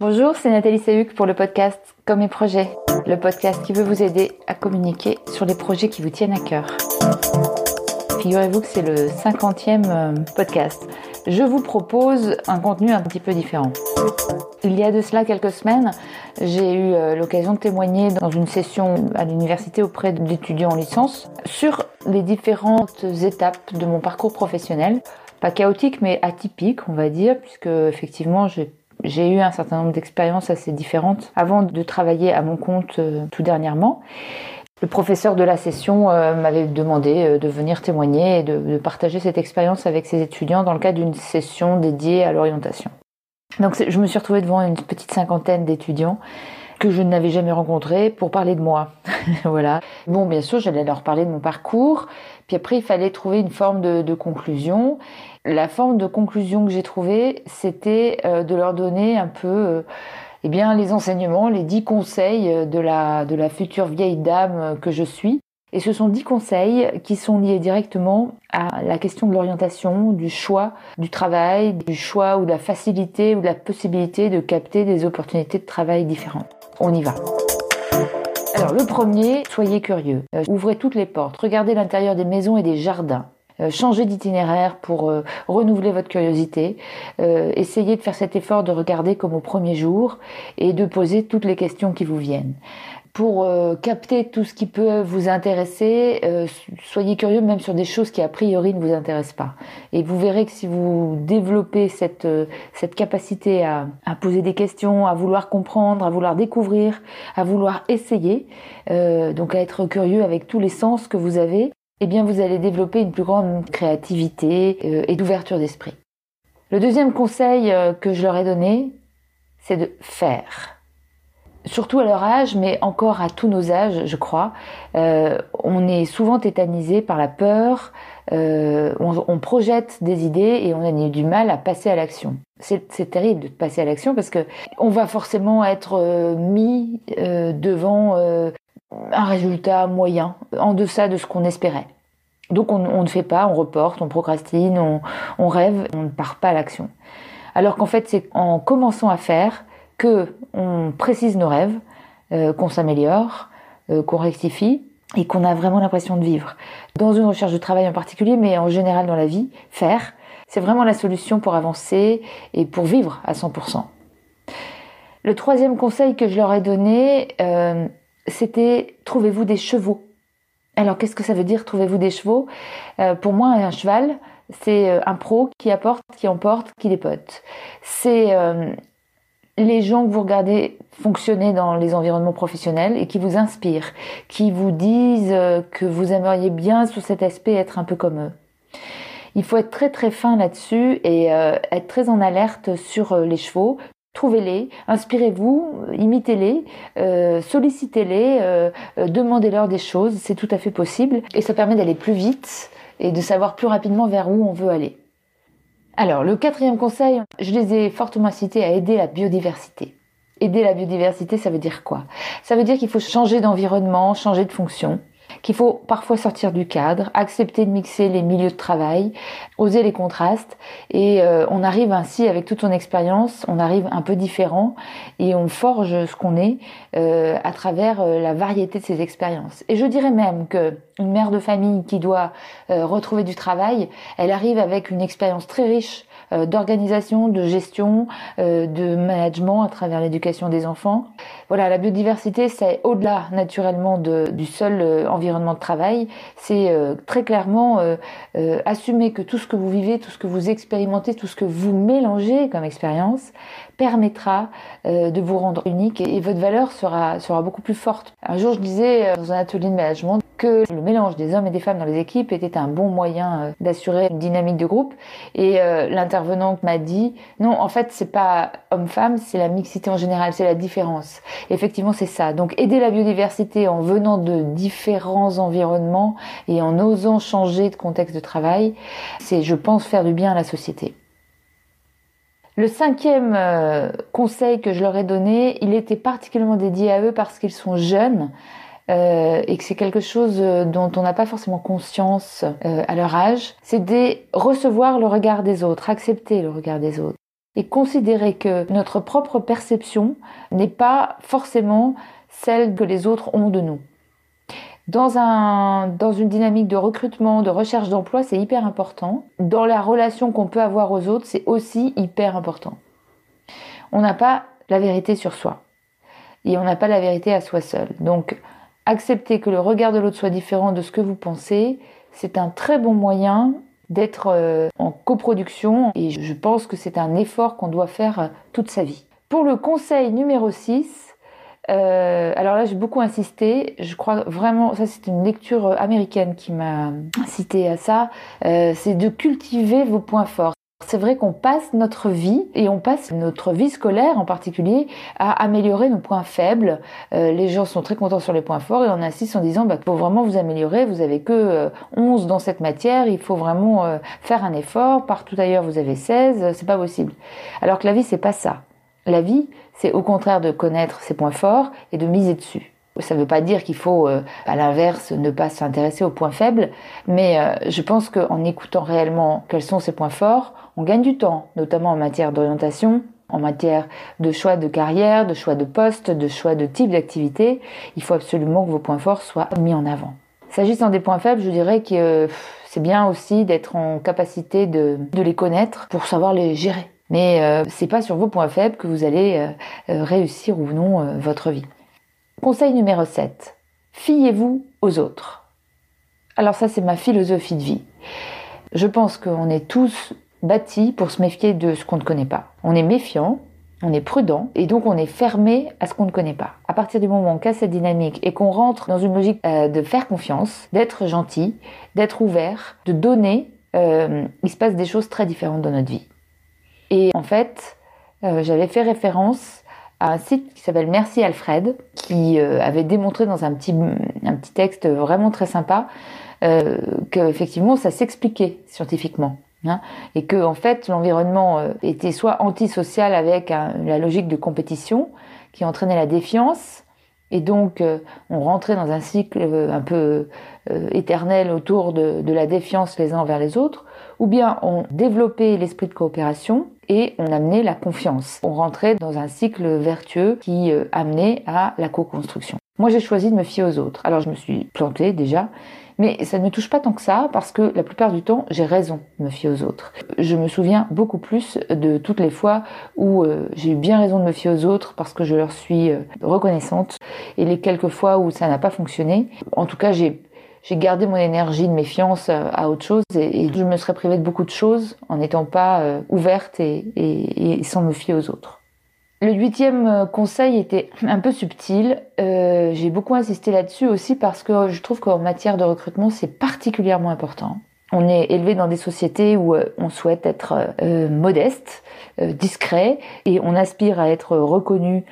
Bonjour, c'est Nathalie Sahuc pour le podcast Comme mes projets, le podcast qui veut vous aider à communiquer sur les projets qui vous tiennent à cœur. Figurez-vous que c'est le 50e euh, podcast. Je vous propose un contenu un petit peu différent. Il y a de cela quelques semaines, j'ai eu euh, l'occasion de témoigner dans une session à l'université auprès d'étudiants en licence sur les différentes étapes de mon parcours professionnel. Pas chaotique, mais atypique, on va dire, puisque effectivement, j'ai j'ai eu un certain nombre d'expériences assez différentes avant de travailler à mon compte euh, tout dernièrement. Le professeur de la session euh, m'avait demandé euh, de venir témoigner et de, partager cette expérience avec ses étudiants dans le cadre d'une session dédiée à l'orientation. Donc je me suis retrouvée devant une petite cinquantaine d'étudiants que je n'avais jamais rencontrés pour parler de moi. voilà. Bon, bien sûr, j'allais leur parler de mon parcours. Puis après, il fallait trouver une forme de, de conclusion. La forme de conclusion que j'ai trouvée, c'était euh, de leur donner un peu euh, eh bien, les enseignements, les dix conseils de la, de la future vieille dame que je suis. Et ce sont dix conseils qui sont liés directement à la question de l'orientation, du choix du travail, du choix ou de la facilité ou de la possibilité de capter des opportunités de travail différentes. On y va. Alors le premier, soyez curieux. Euh, ouvrez toutes les portes, regardez l'intérieur des maisons et des jardins. Euh, changez d'itinéraire pour euh, renouveler votre curiosité. Essayez de faire cet effort de regarder comme au premier jour et de poser toutes les questions qui vous viennent. Pour capter tout ce qui peut vous intéresser, soyez curieux même sur des choses qui a priori ne vous intéressent pas. Et vous verrez que si vous développez cette, cette capacité à, à poser des questions, à vouloir comprendre, à vouloir découvrir, à vouloir essayer, donc à être curieux avec tous les sens que vous avez, eh bien vous allez développer une plus grande créativité euh, et d'ouverture d'esprit. Le deuxième conseil euh, que je leur ai donné, c'est de faire. Surtout à leur âge, mais encore à tous nos âges, je crois, euh, on est souvent tétanisé par la peur, on, projette des idées et on a du mal à passer à l'action. C'est terrible de passer à l'action parce que on va forcément être mis devant un résultat moyen, en deçà de ce qu'on espérait. Donc on, ne fait pas, on reporte, on procrastine, on, rêve, on ne part pas à l'action. Alors qu'en fait, c'est en commençant à faire que on précise nos rêves, euh, qu'on s'améliore, euh, qu'on rectifie et qu'on a vraiment l'impression de vivre. Dans une recherche de travail en particulier, mais en général dans la vie, faire, c'est vraiment la solution pour avancer et pour vivre à 100%. Le troisième conseil que je leur ai donné, euh, c'était trouvez-vous des chevaux. Alors qu'est-ce que ça veut dire trouvez-vous des chevaux Pour moi, un cheval, c'est un pro qui apporte, qui emporte, qui dépote. C'est les gens que vous regardez fonctionner dans les environnements professionnels et qui vous inspirent, qui vous disent que vous aimeriez bien sous cet aspect être un peu comme eux. Il faut être très très fin là-dessus et être très en alerte sur les chevaux, Trouvez-les, inspirez-vous, imitez-les, euh, sollicitez-les, euh, euh, demandez-leur des choses, c'est tout à fait possible et ça permet d'aller plus vite et de savoir plus rapidement vers où on veut aller. Alors, le quatrième conseil, je les ai fortement incités à aider la biodiversité. Aider la biodiversité, ça veut dire quoi? Ça veut dire qu'il faut changer d'environnement, changer de fonction qu'il faut parfois sortir du cadre, accepter de mixer les milieux de travail, oser les contrastes et euh, on arrive ainsi avec toute son expérience, on arrive un peu différent et on forge ce qu'on est euh, à travers euh, la variété de ses expériences. Et je dirais même que une mère de famille qui doit retrouver du travail, elle arrive avec une expérience très riche d'organisation, de gestion, euh, de management à travers l'éducation des enfants. Voilà, la biodiversité, c'est au-delà naturellement de, du seul euh, environnement de travail. C'est très clairement assumer que tout ce que vous vivez, tout ce que vous expérimentez, tout ce que vous mélangez comme expérience permettra de vous rendre unique et, votre valeur sera, sera beaucoup plus forte. Un jour, je disais dans un atelier de management que le mélange des hommes et des femmes dans les équipes était un bon moyen d'assurer une dynamique de groupe et l'inter intervenante m'a dit non, en fait, c'est pas homme-femme, c'est la mixité en général, c'est la différence. effectivement, c'est ça. Donc, aider la biodiversité en venant de différents environnements et en osant changer de contexte de travail, c'est, je pense, faire du bien à la société. Le cinquième euh, conseil que je leur ai donné, il était particulièrement dédié à eux parce qu'ils sont jeunes. Euh, et que c'est quelque chose euh, dont on n'a pas forcément conscience euh, à leur âge, c'est de recevoir le regard des autres, accepter le regard des autres. et considérer que notre propre perception n'est pas forcément celle que les autres ont de nous. Dans, un, dans une dynamique de recrutement, de recherche d'emploi, c'est hyper important. Dans la relation qu'on peut avoir aux autres, c'est aussi hyper important. On n'a pas la vérité sur soi. Et on n'a pas la vérité à soi seul. Donc, accepter que le regard de l'autre soit différent de ce que vous pensez, c'est un très bon moyen d'être euh, en coproduction et je pense que c'est un effort qu'on doit faire euh, toute sa vie. Pour le conseil numéro 6, euh, alors là j'ai beaucoup insisté, je crois vraiment, ça c'est une lecture américaine qui m'a cité à ça, c'est de cultiver vos points forts. C'est vrai qu'on passe notre vie, et on passe notre vie scolaire en particulier, à améliorer nos points faibles. Euh, les gens sont très contents sur les points forts et on insiste en disant, bah, faut vraiment vous améliorer, vous avez que 11 euh, dans cette matière, il faut vraiment euh, faire un effort, partout ailleurs vous avez 16, c'est pas possible. Alors que la vie, c'est pas ça. La vie, c'est au contraire de connaître ses points forts et de miser dessus. Ça ne veut pas dire qu'il faut, euh, à l'inverse, ne pas s'intéresser aux points faibles, mais euh, je pense qu'en écoutant réellement quels sont ses points forts, on gagne du temps, notamment en matière d'orientation, en matière de choix de carrière, de choix de poste, de choix de type d'activité. Il faut absolument que vos points forts soient mis en avant. S'agissant des points faibles, je dirais que c'est bien aussi d'être en capacité de, les connaître pour savoir les gérer. Mais euh, c'est pas sur vos points faibles que vous allez réussir ou non votre vie. Conseil numéro 7. Fiez-vous aux autres. Alors ça, c'est ma philosophie de vie. Je pense qu'on est tous bâtis pour se méfier de ce qu'on ne connaît pas. On est méfiant, on est prudent et donc on est fermé à ce qu'on ne connaît pas. À partir du moment où on casse cette dynamique et qu'on rentre dans une logique euh, de faire confiance, d'être gentil, d'être ouvert, de donner, euh, il se passe des choses très différentes dans notre vie. Et en fait, euh, j'avais fait référence un site qui s'appelle Merci Alfred, qui euh, avait démontré dans un petit, un petit texte vraiment très sympa euh, qu'effectivement ça s'expliquait scientifiquement. Hein, et que en fait l'environnement euh, était soit antisocial avec la logique de compétition qui entraînait la défiance et donc euh, on rentrait dans un cycle un peu éternel autour de, de la défiance les uns envers les autres ou bien on développait l'esprit de coopération et on amenait la confiance. On rentrait dans un cycle vertueux qui euh, amenait à la co-construction. Moi, j'ai choisi de me fier aux autres. Alors, je me suis plantée déjà, mais ça ne me touche pas tant que ça parce que la plupart du temps, j'ai raison de me fier aux autres. Je me souviens beaucoup plus de toutes les fois où euh, j'ai eu bien raison de me fier aux autres parce que je leur suis euh, reconnaissante et les quelques fois où ça n'a pas fonctionné. En tout cas, j'ai j'ai gardé mon énergie de méfiance euh, à autre chose et, je me serais privée de beaucoup de choses en n'étant pas ouverte et, sans me fier aux autres. Le huitième euh, conseil était un peu subtil. j'ai beaucoup insisté là-dessus aussi parce que je trouve qu'en matière de recrutement, c'est particulièrement important. On est élevé dans des sociétés où on souhaite être modeste, discret, et on aspire à être reconnu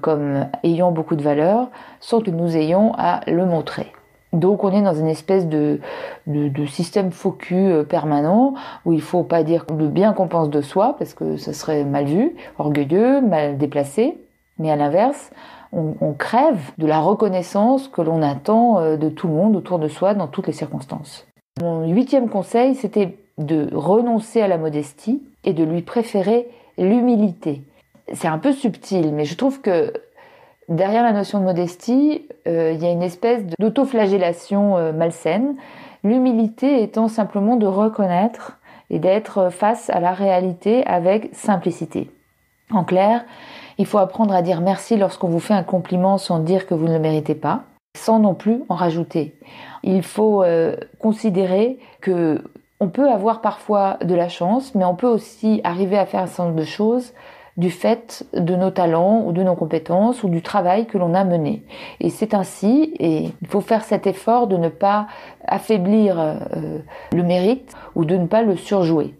comme ayant beaucoup de valeur, sans que nous ayons à le montrer. Donc on est dans une espèce de, de, système focus euh, permanent où il faut pas dire le bien qu'on pense de soi parce que ça serait mal vu, orgueilleux, mal déplacé. Mais à l'inverse, on, crève de la reconnaissance que l'on attend euh, de tout le monde autour de soi dans toutes les circonstances. Mon huitième conseil, c'était de renoncer à la modestie et de lui préférer l'humilité. C'est un peu subtil, mais je trouve que Derrière la notion de modestie, euh, il y a une espèce d'autoflagellation euh, malsaine, l'humilité étant simplement de reconnaître et d'être face à la réalité avec simplicité. En clair, il faut apprendre à dire merci lorsqu'on vous fait un compliment sans dire que vous ne le méritez pas, sans non plus en rajouter. Il faut euh, considérer que on peut avoir parfois de la chance, mais on peut aussi arriver à faire un certain nombre de choses du fait de nos talents ou de nos compétences ou du travail que l'on a mené. Et c'est ainsi, et il faut faire cet effort de ne pas affaiblir euh, le mérite ou de ne pas le surjouer.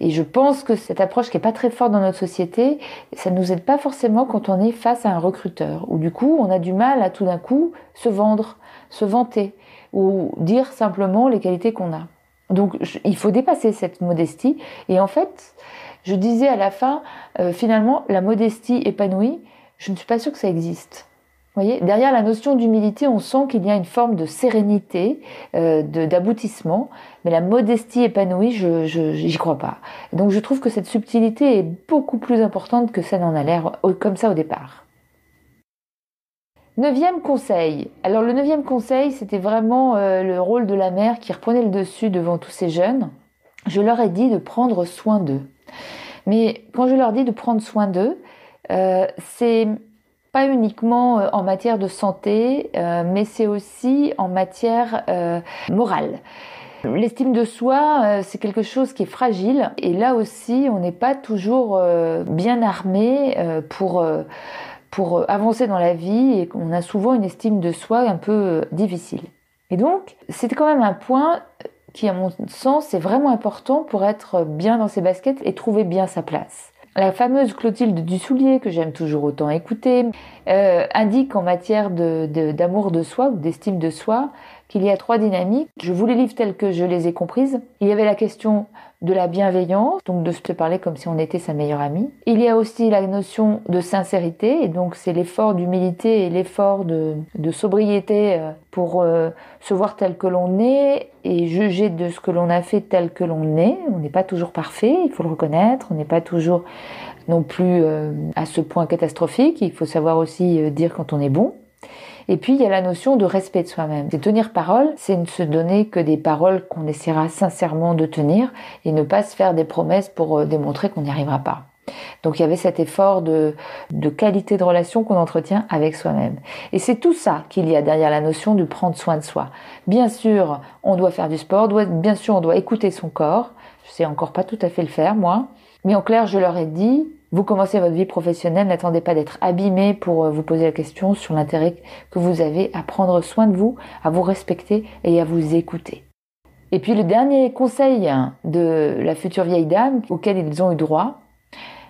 Et je pense que cette approche qui est pas très forte dans notre société, ça nous aide pas forcément quand on est face à un recruteur, où du coup on a du mal à tout d'un coup se vendre, se vanter, ou dire simplement les qualités qu'on a. Donc il faut dépasser cette modestie, et en fait, je disais à la fin, euh, finalement, la modestie épanouie, je ne suis pas sûre que ça existe. voyez, derrière la notion d'humilité, on sent qu'il y a une forme de sérénité, euh, d'aboutissement, mais la modestie épanouie, je j'y crois pas. Donc je trouve que cette subtilité est beaucoup plus importante que ça n'en a l'air comme ça au départ. Neuvième conseil. Alors le neuvième conseil, c'était vraiment euh, le rôle de la mère qui reprenait le dessus devant tous ces jeunes. Je leur ai dit de prendre soin d'eux. Mais quand je leur dis de prendre soin d'eux, euh, c'est pas uniquement euh, en matière de santé, euh, mais c'est aussi en matière morale. L'estime de soi, c'est quelque chose qui est fragile et là aussi, on n'est pas toujours bien armé pour pour avancer dans la vie et on a souvent une estime de soi un peu difficile. Et donc, c'est quand même un point qui, à mon sens, est vraiment important pour être bien dans ses baskets et trouver bien sa place. La fameuse Clotilde Dussoulier, que j'aime toujours autant écouter, euh, indique en matière d'amour de, de soi ou d'estime de soi qu'il y a trois dynamiques. Je vous les livre telles que je les ai comprises. Il y avait la question de la bienveillance, donc de se parler comme si on était sa meilleure amie. Il y a aussi la notion de sincérité, et donc c'est l'effort d'humilité et l'effort de, sobriété euh, pour euh, se voir tel que l'on est et juger de ce que l'on a fait tel que l'on est. On n'est pas toujours parfait, il faut le reconnaître, on n'est pas toujours non plus euh, à ce point catastrophique, il faut savoir aussi dire quand on est bon. Et puis il y a la notion de respect de soi-même. C'est tenir parole, c'est ne se donner que des paroles qu'on essaiera sincèrement de tenir et ne pas se faire des promesses pour euh, démontrer qu'on n'y arrivera pas. Donc il y avait cet effort de, de qualité de relation qu'on entretient avec soi-même. Et c'est tout ça qu'il y a derrière la notion de prendre soin de soi. Bien sûr, on doit faire du sport, bien sûr, on doit écouter son corps. Je sais encore pas tout à fait le faire, moi. Mais en clair, je leur ai dit, vous commencez votre vie professionnelle, n'attendez pas d'être abîmé pour euh, vous poser la question sur l'intérêt que vous avez à prendre soin de vous, à vous respecter et à vous écouter. Et puis le dernier conseil de la future vieille dame auquel ils ont eu droit,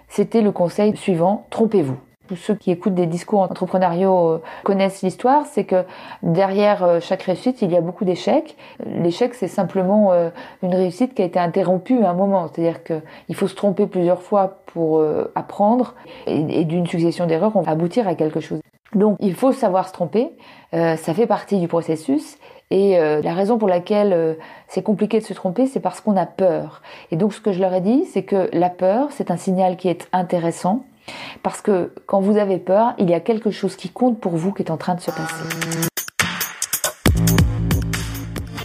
c'était le conseil suivant, trompez-vous tous ceux qui écoutent des discours entrepreneuriaux euh, connaissent l'histoire, c'est que derrière euh, chaque réussite, il y a beaucoup d'échecs. L'échec, c'est simplement euh, une réussite qui a été interrompue à un moment. C'est-à-dire qu'il faut se tromper plusieurs fois pour apprendre et, d'une succession d'erreurs, on va aboutir à quelque chose. Donc, il faut savoir se tromper. ça fait partie du processus. Et la raison pour laquelle c'est compliqué de se tromper, c'est parce qu'on a peur. Et donc, ce que je leur ai dit, c'est que la peur, c'est un signal qui est intéressant parce que quand vous avez peur, il y a quelque chose qui compte pour vous qui est en train de se passer.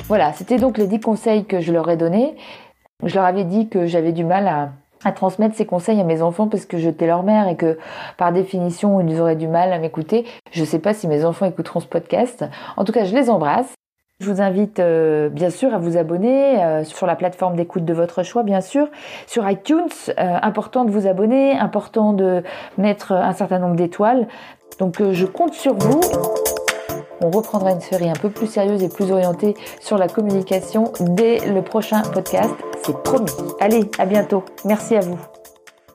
Voilà, c'était donc les 10 conseils que je leur ai donnés. Je leur avais dit que j'avais du mal à, transmettre ces conseils à mes enfants parce que j'étais leur mère et que par définition ils auraient du mal à m'écouter. Je ne sais pas si mes enfants écouteront ce podcast. En tout cas, je les embrasse. Je vous invite euh, bien sûr à vous abonner euh, sur la plateforme d'écoute de votre choix, bien sûr, sur iTunes. Euh, important de vous abonner, important de mettre un certain nombre d'étoiles. Donc je compte sur vous. On reprendra une série un peu plus sérieuse et plus orientée sur la communication dès le prochain podcast. C'est promis. Allez, à bientôt. Merci à vous.